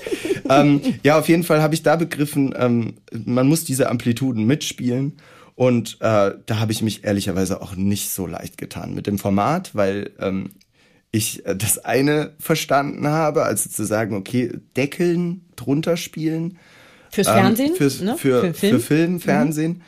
ähm, ja, auf jeden Fall habe ich da begriffen, ähm, man muss diese Amplituden mitspielen. Und äh, da habe ich mich ehrlicherweise auch nicht so leicht getan mit dem Format, weil ähm, ich äh, das eine verstanden habe, also zu sagen, okay, Deckeln drunter spielen. Fürs Fernsehen? Ähm, fürs, ne? für, für, Film? für Film, Fernsehen. Mhm.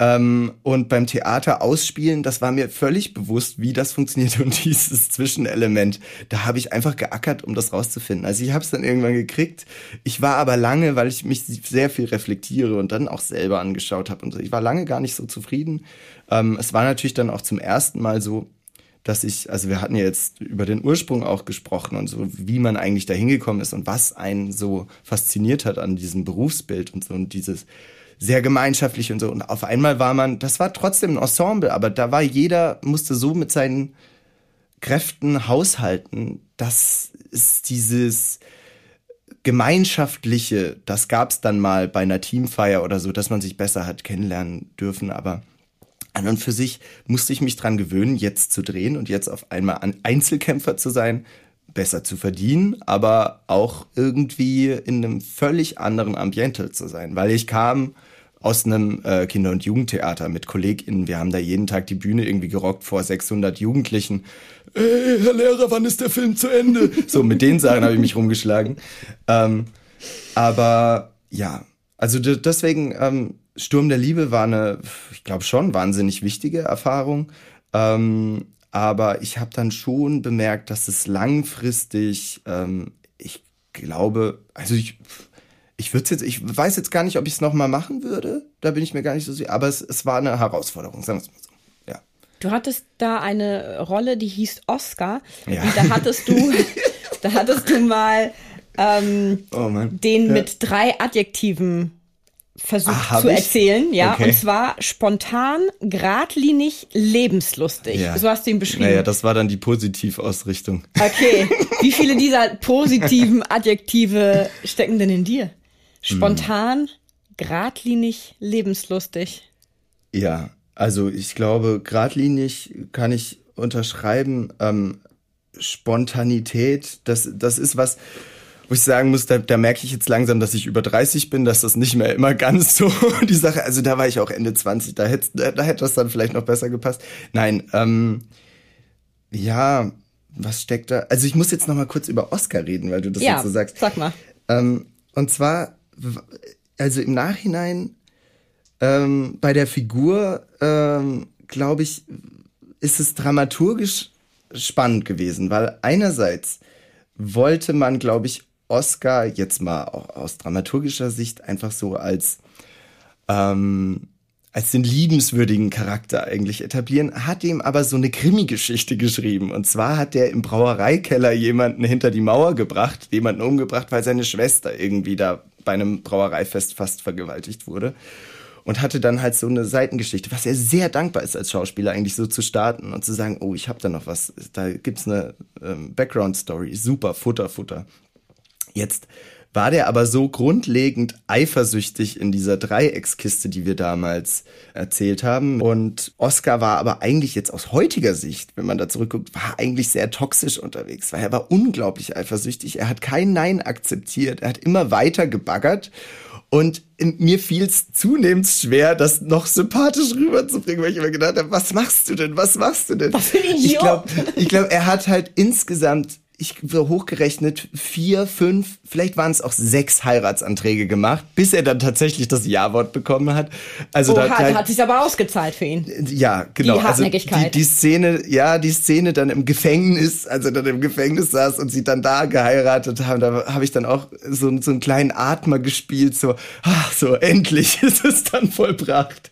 Ähm, und beim Theater ausspielen, das war mir völlig bewusst, wie das funktioniert und dieses Zwischenelement. Da habe ich einfach geackert, um das rauszufinden. Also ich habe es dann irgendwann gekriegt. Ich war aber lange, weil ich mich sehr viel reflektiere und dann auch selber angeschaut habe und so. Ich war lange gar nicht so zufrieden. Ähm, es war natürlich dann auch zum ersten Mal so, dass ich, also wir hatten ja jetzt über den Ursprung auch gesprochen und so, wie man eigentlich da hingekommen ist und was einen so fasziniert hat an diesem Berufsbild und so und dieses sehr gemeinschaftlich und so. Und auf einmal war man, das war trotzdem ein Ensemble, aber da war jeder, musste so mit seinen Kräften haushalten, dass es dieses gemeinschaftliche, das gab es dann mal bei einer Teamfeier oder so, dass man sich besser hat kennenlernen dürfen, aber an und für sich musste ich mich dran gewöhnen, jetzt zu drehen und jetzt auf einmal ein Einzelkämpfer zu sein, besser zu verdienen, aber auch irgendwie in einem völlig anderen Ambiente zu sein, weil ich kam aus einem äh, Kinder- und Jugendtheater mit KollegInnen. Wir haben da jeden Tag die Bühne irgendwie gerockt vor 600 Jugendlichen. Ey, Herr Lehrer, wann ist der Film zu Ende? so, mit den Sachen habe ich mich rumgeschlagen. Ähm, aber ja, also deswegen, ähm, Sturm der Liebe war eine, ich glaube schon, wahnsinnig wichtige Erfahrung. Ähm, aber ich habe dann schon bemerkt, dass es langfristig, ähm, ich glaube, also ich ich würde jetzt, ich weiß jetzt gar nicht, ob ich es nochmal machen würde. Da bin ich mir gar nicht so sicher. Aber es, es war eine Herausforderung, sagen wir es mal so. Ja. Du hattest da eine Rolle, die hieß Oscar. Ja. Da hattest du, da hattest du mal ähm, oh den ja. mit drei Adjektiven versucht Ach, zu erzählen, ja, okay. und zwar spontan, geradlinig, lebenslustig. Ja. So hast du ihn beschrieben. Naja, das war dann die Positivausrichtung. Okay. Wie viele dieser positiven Adjektive stecken denn in dir? Spontan, geradlinig, lebenslustig. Ja, also ich glaube, geradlinig kann ich unterschreiben. Ähm, Spontanität, das, das ist was, wo ich sagen muss, da, da merke ich jetzt langsam, dass ich über 30 bin, dass das nicht mehr immer ganz so die Sache, also da war ich auch Ende 20, da hätte, da, da hätte das dann vielleicht noch besser gepasst. Nein, ähm, ja, was steckt da? Also ich muss jetzt noch mal kurz über Oscar reden, weil du das ja, jetzt so sagst. sag mal. Ähm, und zwar also im Nachhinein ähm, bei der Figur, ähm, glaube ich, ist es dramaturgisch spannend gewesen, weil einerseits wollte man, glaube ich, Oscar jetzt mal auch aus dramaturgischer Sicht einfach so als ähm, als den liebenswürdigen Charakter eigentlich etablieren, hat ihm aber so eine Krimi-Geschichte geschrieben. Und zwar hat der im Brauereikeller jemanden hinter die Mauer gebracht, jemanden umgebracht, weil seine Schwester irgendwie da bei einem Brauereifest fast vergewaltigt wurde. Und hatte dann halt so eine Seitengeschichte, was er sehr dankbar ist als Schauspieler, eigentlich so zu starten und zu sagen, oh, ich habe da noch was, da gibt's eine ähm, Background-Story, super, Futter, Futter. Jetzt war der aber so grundlegend eifersüchtig in dieser Dreieckskiste, die wir damals erzählt haben. Und Oscar war aber eigentlich jetzt aus heutiger Sicht, wenn man da zurückguckt, war eigentlich sehr toxisch unterwegs, weil er war unglaublich eifersüchtig. Er hat kein Nein akzeptiert. Er hat immer weiter gebaggert. Und mir fiel es zunehmend schwer, das noch sympathisch rüberzubringen, weil ich immer gedacht habe, was machst du denn? Was machst du denn? Was bin ich ich glaube, ich glaub, er hat halt insgesamt ich hochgerechnet, vier, fünf, vielleicht waren es auch sechs Heiratsanträge gemacht, bis er dann tatsächlich das Ja-Wort bekommen hat. Also Oha, da, da hat sich aber ausgezahlt für ihn. Ja, genau. Die Hartnäckigkeit. Also die, die Szene, ja, die Szene dann im Gefängnis, als er dann im Gefängnis saß und sie dann da geheiratet haben, da habe ich dann auch so, so einen kleinen Atmer gespielt, so, ach, so endlich ist es dann vollbracht.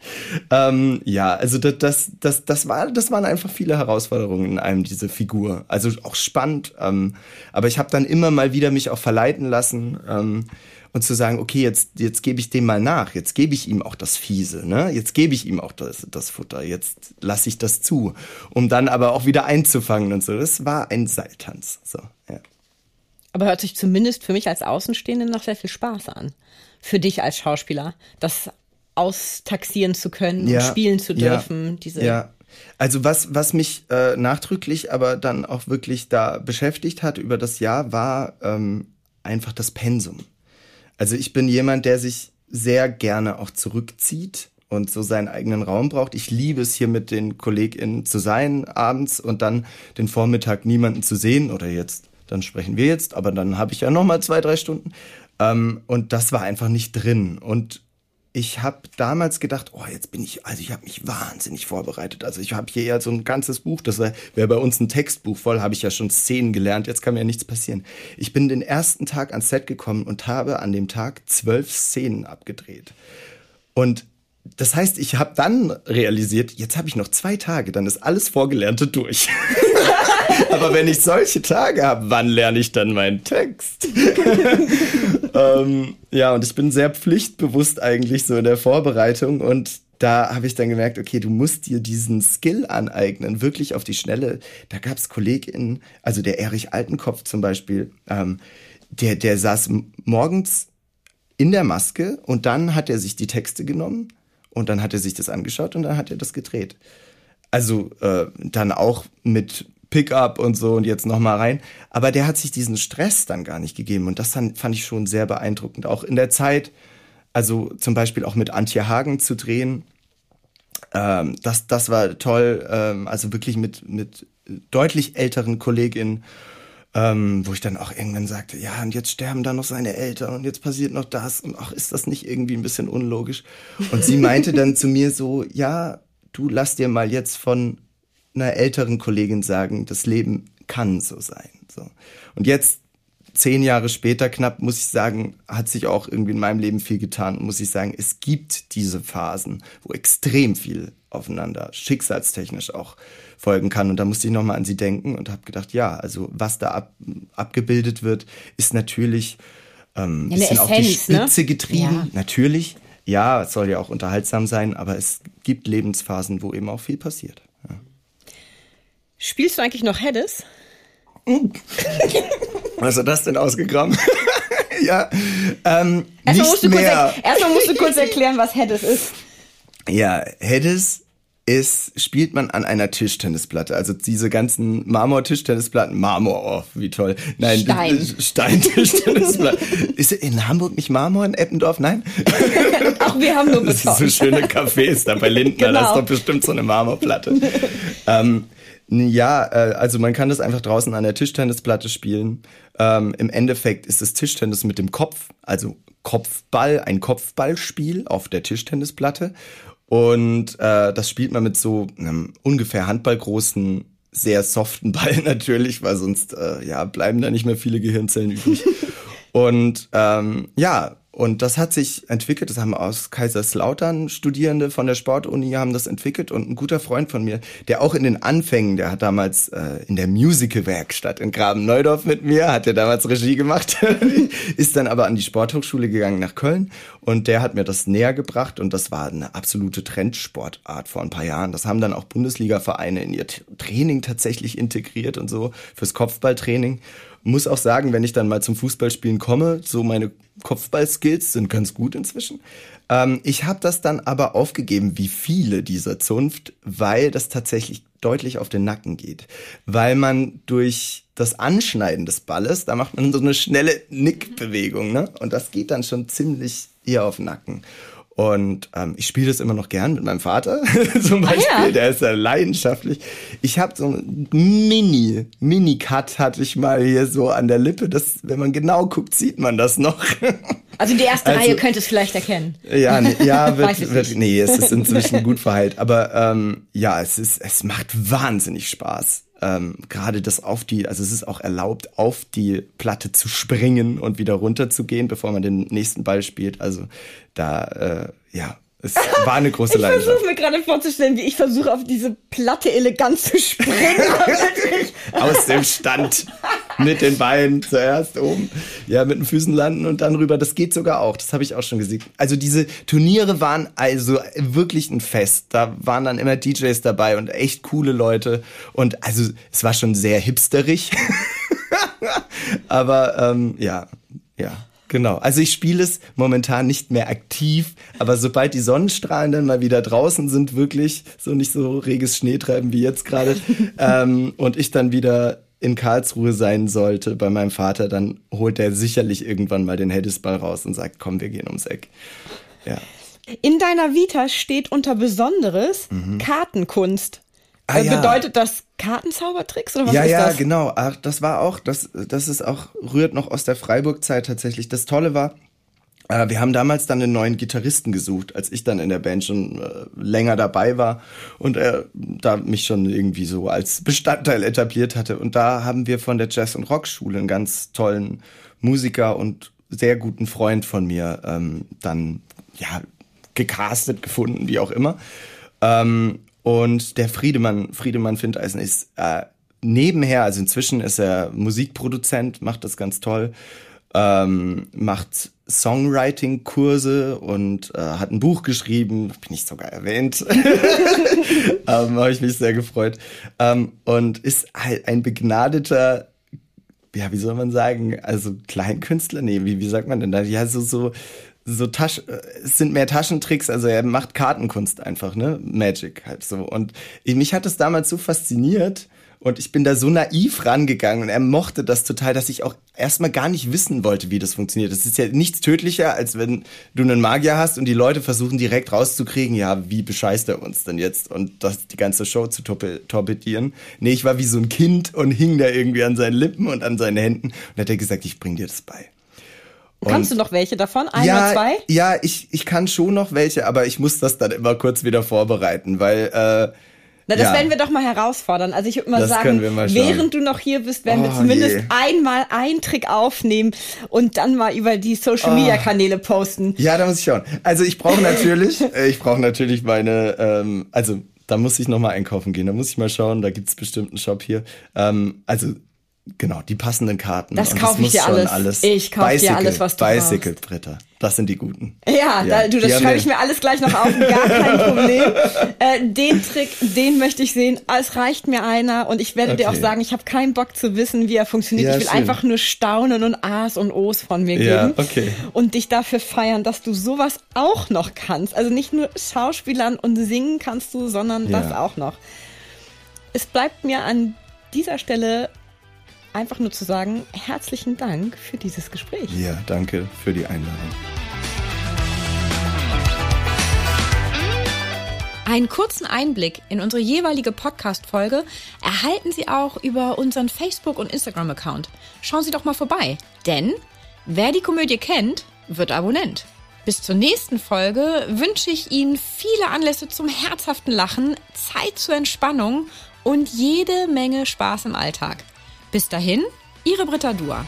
Ähm, ja, also das, das, das, das war, das waren einfach viele Herausforderungen in einem diese Figur. Also auch spannend. Ähm, ähm, aber ich habe dann immer mal wieder mich auch verleiten lassen ähm, und zu sagen, okay, jetzt, jetzt gebe ich dem mal nach, jetzt gebe ich ihm auch das Fiese, ne? Jetzt gebe ich ihm auch das, das Futter, jetzt lasse ich das zu, um dann aber auch wieder einzufangen und so. Das war ein Seiltanz. So, ja. Aber hört sich zumindest für mich als Außenstehende noch sehr viel Spaß an. Für dich als Schauspieler, das austaxieren zu können ja, und spielen zu dürfen. Ja, diese ja, also was, was mich äh, nachdrücklich aber dann auch wirklich da beschäftigt hat über das Jahr, war ähm, einfach das Pensum. Also ich bin jemand, der sich sehr gerne auch zurückzieht und so seinen eigenen Raum braucht. Ich liebe es hier mit den KollegInnen zu sein abends und dann den Vormittag niemanden zu sehen oder jetzt, dann sprechen wir jetzt, aber dann habe ich ja noch mal zwei, drei Stunden. Ähm, und das war einfach nicht drin. Und ich habe damals gedacht, oh, jetzt bin ich, also ich habe mich wahnsinnig vorbereitet. Also ich habe hier ja so ein ganzes Buch, das wäre bei uns ein Textbuch voll, habe ich ja schon Szenen gelernt, jetzt kann mir ja nichts passieren. Ich bin den ersten Tag ans Set gekommen und habe an dem Tag zwölf Szenen abgedreht. Und das heißt, ich habe dann realisiert, jetzt habe ich noch zwei Tage, dann ist alles Vorgelernte durch. Aber wenn ich solche Tage habe, wann lerne ich dann meinen Text? ähm, ja, und ich bin sehr pflichtbewusst eigentlich so in der Vorbereitung und da habe ich dann gemerkt, okay, du musst dir diesen Skill aneignen, wirklich auf die Schnelle. Da gab es KollegInnen, also der Erich Altenkopf zum Beispiel, ähm, der, der saß morgens in der Maske und dann hat er sich die Texte genommen und dann hat er sich das angeschaut und dann hat er das gedreht. Also äh, dann auch mit Pickup und so und jetzt noch mal rein. Aber der hat sich diesen Stress dann gar nicht gegeben und das fand, fand ich schon sehr beeindruckend. Auch in der Zeit, also zum Beispiel auch mit Antje Hagen zu drehen, ähm, das, das war toll. Ähm, also wirklich mit, mit deutlich älteren KollegInnen, ähm, wo ich dann auch irgendwann sagte, ja, und jetzt sterben da noch seine Eltern und jetzt passiert noch das und ach, ist das nicht irgendwie ein bisschen unlogisch? Und sie meinte dann zu mir so, ja, du lass dir mal jetzt von einer älteren Kollegin sagen, das Leben kann so sein. So. Und jetzt, zehn Jahre später knapp, muss ich sagen, hat sich auch irgendwie in meinem Leben viel getan. Muss ich sagen, es gibt diese Phasen, wo extrem viel aufeinander, schicksalstechnisch auch folgen kann. Und da musste ich nochmal an sie denken und habe gedacht, ja, also was da ab, abgebildet wird, ist natürlich ähm, ja, bisschen auf die ne? Spitze ne? getrieben, ja. natürlich. Ja, es soll ja auch unterhaltsam sein, aber es gibt Lebensphasen, wo eben auch viel passiert. Spielst du eigentlich noch Heddes? Was hat das denn ausgegraben? ja, ähm, erstmal musst, du mehr. Kurz, erstmal musst du kurz erklären, was Heddes ist. Ja, Heddes ist, spielt man an einer Tischtennisplatte. Also diese ganzen Marmor-Tischtennisplatten, Marmor, oh, wie toll. Nein, Stein. Stein-Tischtennisplatte. ist in Hamburg nicht Marmor, in Eppendorf? Nein? Ach, wir haben nur Beton. Das sind so schöne Cafés da bei Lindner, genau. da ist doch bestimmt so eine Marmorplatte. ähm, ja, äh, also man kann das einfach draußen an der Tischtennisplatte spielen. Ähm, Im Endeffekt ist es Tischtennis mit dem Kopf, also Kopfball, ein Kopfballspiel auf der Tischtennisplatte. Und äh, das spielt man mit so einem ungefähr handballgroßen, sehr soften Ball natürlich, weil sonst äh, ja bleiben da nicht mehr viele Gehirnzellen übrig. Und ähm, ja, und das hat sich entwickelt, das haben aus Kaiserslautern Studierende von der Sportuni haben das entwickelt. Und ein guter Freund von mir, der auch in den Anfängen, der hat damals äh, in der Musical-Werkstatt in Graben-Neudorf mit mir, hat er damals Regie gemacht, ist dann aber an die Sporthochschule gegangen nach Köln. Und der hat mir das näher gebracht. Und das war eine absolute Trendsportart vor ein paar Jahren. Das haben dann auch Bundesliga-Vereine in ihr Training tatsächlich integriert und so fürs Kopfballtraining. Muss auch sagen, wenn ich dann mal zum Fußballspielen komme, so meine Kopfballskills sind ganz gut inzwischen. Ähm, ich habe das dann aber aufgegeben, wie viele dieser Zunft, weil das tatsächlich deutlich auf den Nacken geht. Weil man durch das Anschneiden des Balles, da macht man so eine schnelle Nickbewegung, ne? Und das geht dann schon ziemlich eher auf den Nacken. Und ähm, ich spiele das immer noch gern mit meinem Vater zum Beispiel. Ah, ja. Der ist ja leidenschaftlich. Ich habe so ein Mini, Mini-Cut hatte ich mal hier so an der Lippe. Das, wenn man genau guckt, sieht man das noch. Also die erste also, Reihe könnte es vielleicht erkennen. Ja, nee, ja, wird, wird, nee, es ist inzwischen gut verheilt. Aber ähm, ja, es ist, es macht wahnsinnig Spaß ähm, gerade das auf die, also es ist auch erlaubt, auf die Platte zu springen und wieder runter zu gehen, bevor man den nächsten Ball spielt. Also da, äh, ja, es war eine große ich Leidenschaft. Ich versuche mir gerade vorzustellen, wie ich versuche, auf diese Platte elegant zu springen. Aus dem Stand. Mit den Beinen zuerst oben. Ja, mit den Füßen landen und dann rüber. Das geht sogar auch. Das habe ich auch schon gesehen. Also diese Turniere waren also wirklich ein Fest. Da waren dann immer DJs dabei und echt coole Leute. Und also es war schon sehr hipsterig. Aber ähm, ja, ja. Genau. Also ich spiele es momentan nicht mehr aktiv, aber sobald die Sonnenstrahlen dann mal wieder draußen sind, wirklich so nicht so reges Schneetreiben wie jetzt gerade, ähm, und ich dann wieder in Karlsruhe sein sollte bei meinem Vater, dann holt er sicherlich irgendwann mal den Hedisball raus und sagt, komm, wir gehen ums Eck. Ja. In deiner Vita steht unter Besonderes mhm. Kartenkunst. Ah, äh, ja. Bedeutet das Kartenzaubertricks oder was ja, ist ja, das? Ja, genau. Ach, das war auch, das, das ist auch, rührt noch aus der Freiburg-Zeit tatsächlich. Das Tolle war, wir haben damals dann einen neuen Gitarristen gesucht, als ich dann in der Band schon äh, länger dabei war und er da mich schon irgendwie so als Bestandteil etabliert hatte. Und da haben wir von der Jazz- und Rockschule einen ganz tollen Musiker und sehr guten Freund von mir ähm, dann ja gecastet gefunden, wie auch immer. Ähm, und der Friedemann, Friedemann Findeisen ist äh, nebenher, also inzwischen ist er Musikproduzent, macht das ganz toll ähm, macht Songwriting-Kurse und äh, hat ein Buch geschrieben, bin ich sogar erwähnt. ähm, Habe ich mich sehr gefreut. Ähm, und ist halt ein begnadeter, ja, wie soll man sagen, also Kleinkünstler? Nee, wie, wie sagt man denn da? Ja, so, so, so Tasch, es sind mehr Taschentricks, also er macht Kartenkunst einfach, ne? Magic halt so. Und mich hat es damals so fasziniert, und ich bin da so naiv rangegangen und er mochte das total, dass ich auch erstmal gar nicht wissen wollte, wie das funktioniert. Das ist ja nichts tödlicher, als wenn du einen Magier hast und die Leute versuchen direkt rauszukriegen, ja, wie bescheißt er uns denn jetzt und das die ganze Show zu torpedieren. Nee, ich war wie so ein Kind und hing da irgendwie an seinen Lippen und an seinen Händen und hat er gesagt, ich bring dir das bei. Und Kannst du noch welche davon? Ein ja, oder zwei? Ja, ich, ich kann schon noch welche, aber ich muss das dann immer kurz wieder vorbereiten, weil äh, na, das ja. werden wir doch mal herausfordern. Also ich würde mal das sagen, mal während du noch hier bist, werden oh, wir zumindest je. einmal einen Trick aufnehmen und dann mal über die Social Media oh. Kanäle posten. Ja, da muss ich schauen. Also ich brauche natürlich, äh, ich brauche natürlich meine, ähm, also da muss ich noch mal einkaufen gehen. Da muss ich mal schauen. Da gibt's bestimmt einen Shop hier. Ähm, also Genau, die passenden Karten. Das kaufe ich dir alles. alles. Ich kaufe dir alles, was du Bicycle Bretter. Das sind die guten. Ja, ja da, du, das schreibe ich mir alles gleich noch auf. Gar kein Problem. Äh, den Trick, den möchte ich sehen. Es reicht mir einer und ich werde okay. dir auch sagen, ich habe keinen Bock zu wissen, wie er funktioniert. Ja, ich will schön. einfach nur staunen und A's und O's von mir ja, geben. Okay. Und dich dafür feiern, dass du sowas auch noch kannst. Also nicht nur Schauspielern und singen kannst du, sondern ja. das auch noch. Es bleibt mir an dieser Stelle einfach nur zu sagen, herzlichen Dank für dieses Gespräch. Ja, danke für die Einladung. Einen kurzen Einblick in unsere jeweilige Podcast-Folge erhalten Sie auch über unseren Facebook- und Instagram-Account. Schauen Sie doch mal vorbei, denn wer die Komödie kennt, wird Abonnent. Bis zur nächsten Folge wünsche ich Ihnen viele Anlässe zum herzhaften Lachen, Zeit zur Entspannung und jede Menge Spaß im Alltag. Bis dahin, Ihre Britta Dua.